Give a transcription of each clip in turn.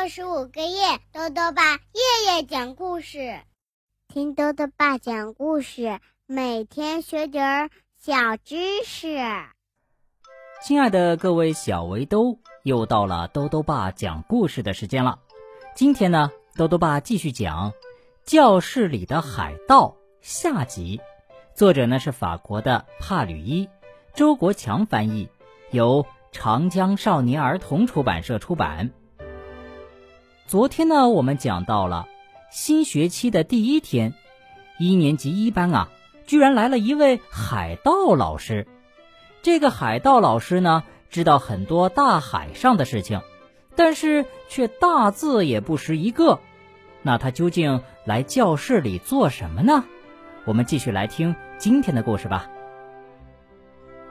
六十五个夜，豆豆爸夜夜讲故事，听豆豆爸讲故事，每天学点儿小知识。亲爱的各位小围兜，又到了豆豆爸讲故事的时间了。今天呢，豆豆爸继续讲《教室里的海盗》下集，作者呢是法国的帕吕伊，周国强翻译，由长江少年儿童出版社出版。昨天呢，我们讲到了新学期的第一天，一年级一班啊，居然来了一位海盗老师。这个海盗老师呢，知道很多大海上的事情，但是却大字也不识一个。那他究竟来教室里做什么呢？我们继续来听今天的故事吧。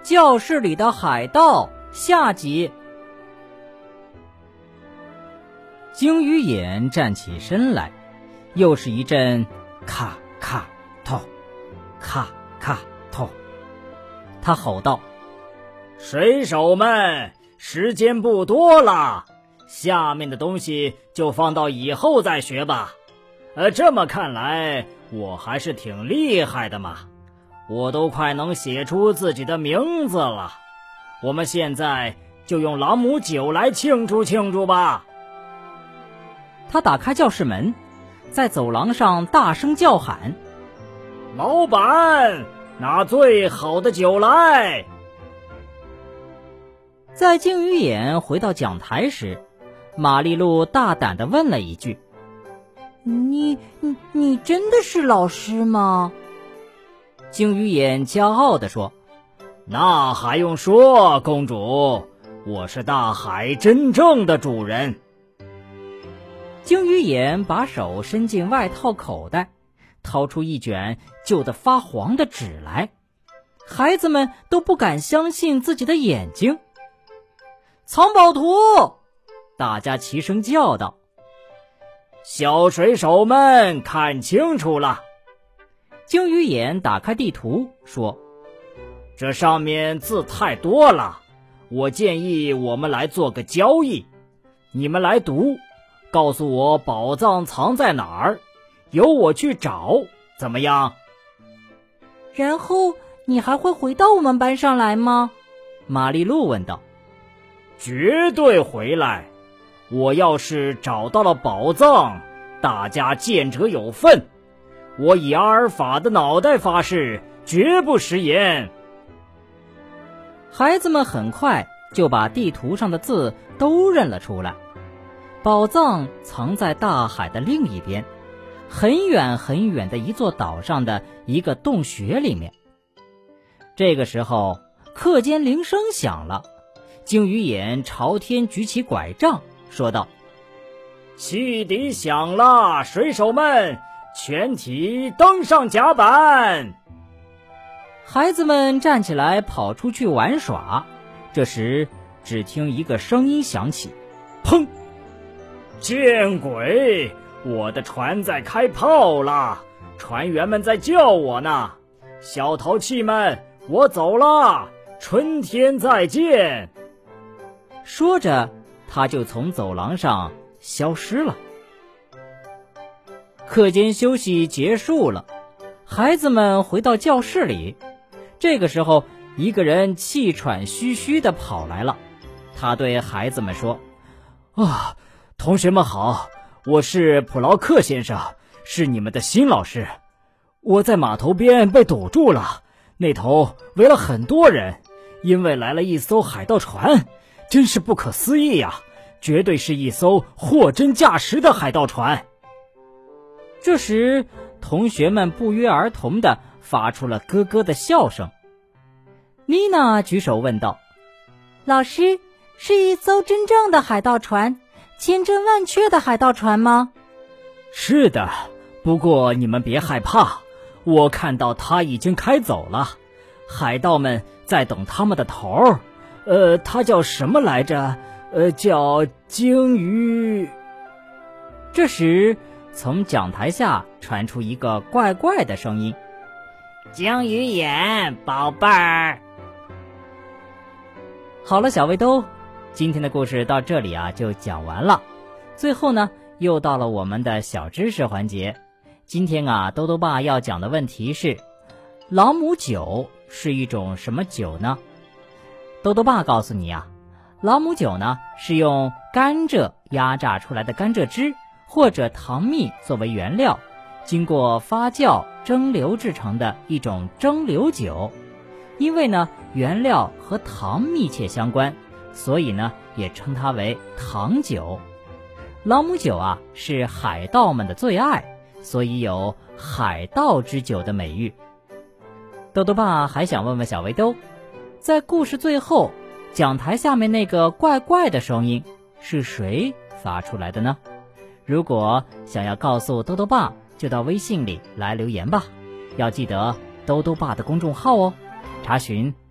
教室里的海盗下集。鲸鱼眼站起身来，又是一阵咔咔痛，咔咔痛。他吼道：“水手们，时间不多了，下面的东西就放到以后再学吧。呃，这么看来，我还是挺厉害的嘛，我都快能写出自己的名字了。我们现在就用朗姆酒来庆祝庆祝吧。”他打开教室门，在走廊上大声叫喊：“老板，拿最好的酒来！”在鲸鱼眼回到讲台时，玛丽露大胆的问了一句：“你你你真的是老师吗？”鲸鱼眼骄傲的说：“那还用说，公主，我是大海真正的主人。”鲸鱼眼把手伸进外套口袋，掏出一卷旧的发黄的纸来。孩子们都不敢相信自己的眼睛。藏宝图！大家齐声叫道：“小水手们，看清楚了！”鲸鱼眼打开地图说：“这上面字太多了，我建议我们来做个交易，你们来读。”告诉我宝藏藏在哪儿，由我去找，怎么样？然后你还会回到我们班上来吗？玛丽露问道。绝对回来！我要是找到了宝藏，大家见者有份。我以阿尔法的脑袋发誓，绝不食言。孩子们很快就把地图上的字都认了出来。宝藏藏在大海的另一边，很远很远的一座岛上的一个洞穴里面。这个时候，课间铃声响了，鲸鱼眼朝天举起拐杖，说道：“汽笛响了，水手们，全体登上甲板。”孩子们站起来跑出去玩耍。这时，只听一个声音响起：“砰！”见鬼！我的船在开炮了，船员们在叫我呢。小淘气们，我走了，春天再见。说着，他就从走廊上消失了。课间休息结束了，孩子们回到教室里。这个时候，一个人气喘吁吁的跑来了，他对孩子们说：“啊。”同学们好，我是普劳克先生，是你们的新老师。我在码头边被堵住了，那头围了很多人，因为来了一艘海盗船，真是不可思议呀！绝对是一艘货真价实的海盗船。这时，同学们不约而同的发出了咯咯的笑声。妮娜举手问道：“老师，是一艘真正的海盗船？”千真万确的海盗船吗？是的，不过你们别害怕，我看到他已经开走了，海盗们在等他们的头儿。呃，他叫什么来着？呃，叫鲸鱼。这时，从讲台下传出一个怪怪的声音：“鲸鱼眼，宝贝儿。”好了，小卫兜。今天的故事到这里啊就讲完了。最后呢，又到了我们的小知识环节。今天啊，兜兜爸要讲的问题是：朗姆酒是一种什么酒呢？兜兜爸告诉你啊，朗姆酒呢是用甘蔗压榨出来的甘蔗汁或者糖蜜作为原料，经过发酵蒸馏制成的一种蒸馏酒。因为呢，原料和糖密切相关，所以呢，也称它为糖酒。朗姆酒啊，是海盗们的最爱，所以有“海盗之酒”的美誉。豆豆爸还想问问小围兜，在故事最后，讲台下面那个怪怪的声音是谁发出来的呢？如果想要告诉豆豆爸，就到微信里来留言吧，要记得豆豆爸的公众号哦。查询“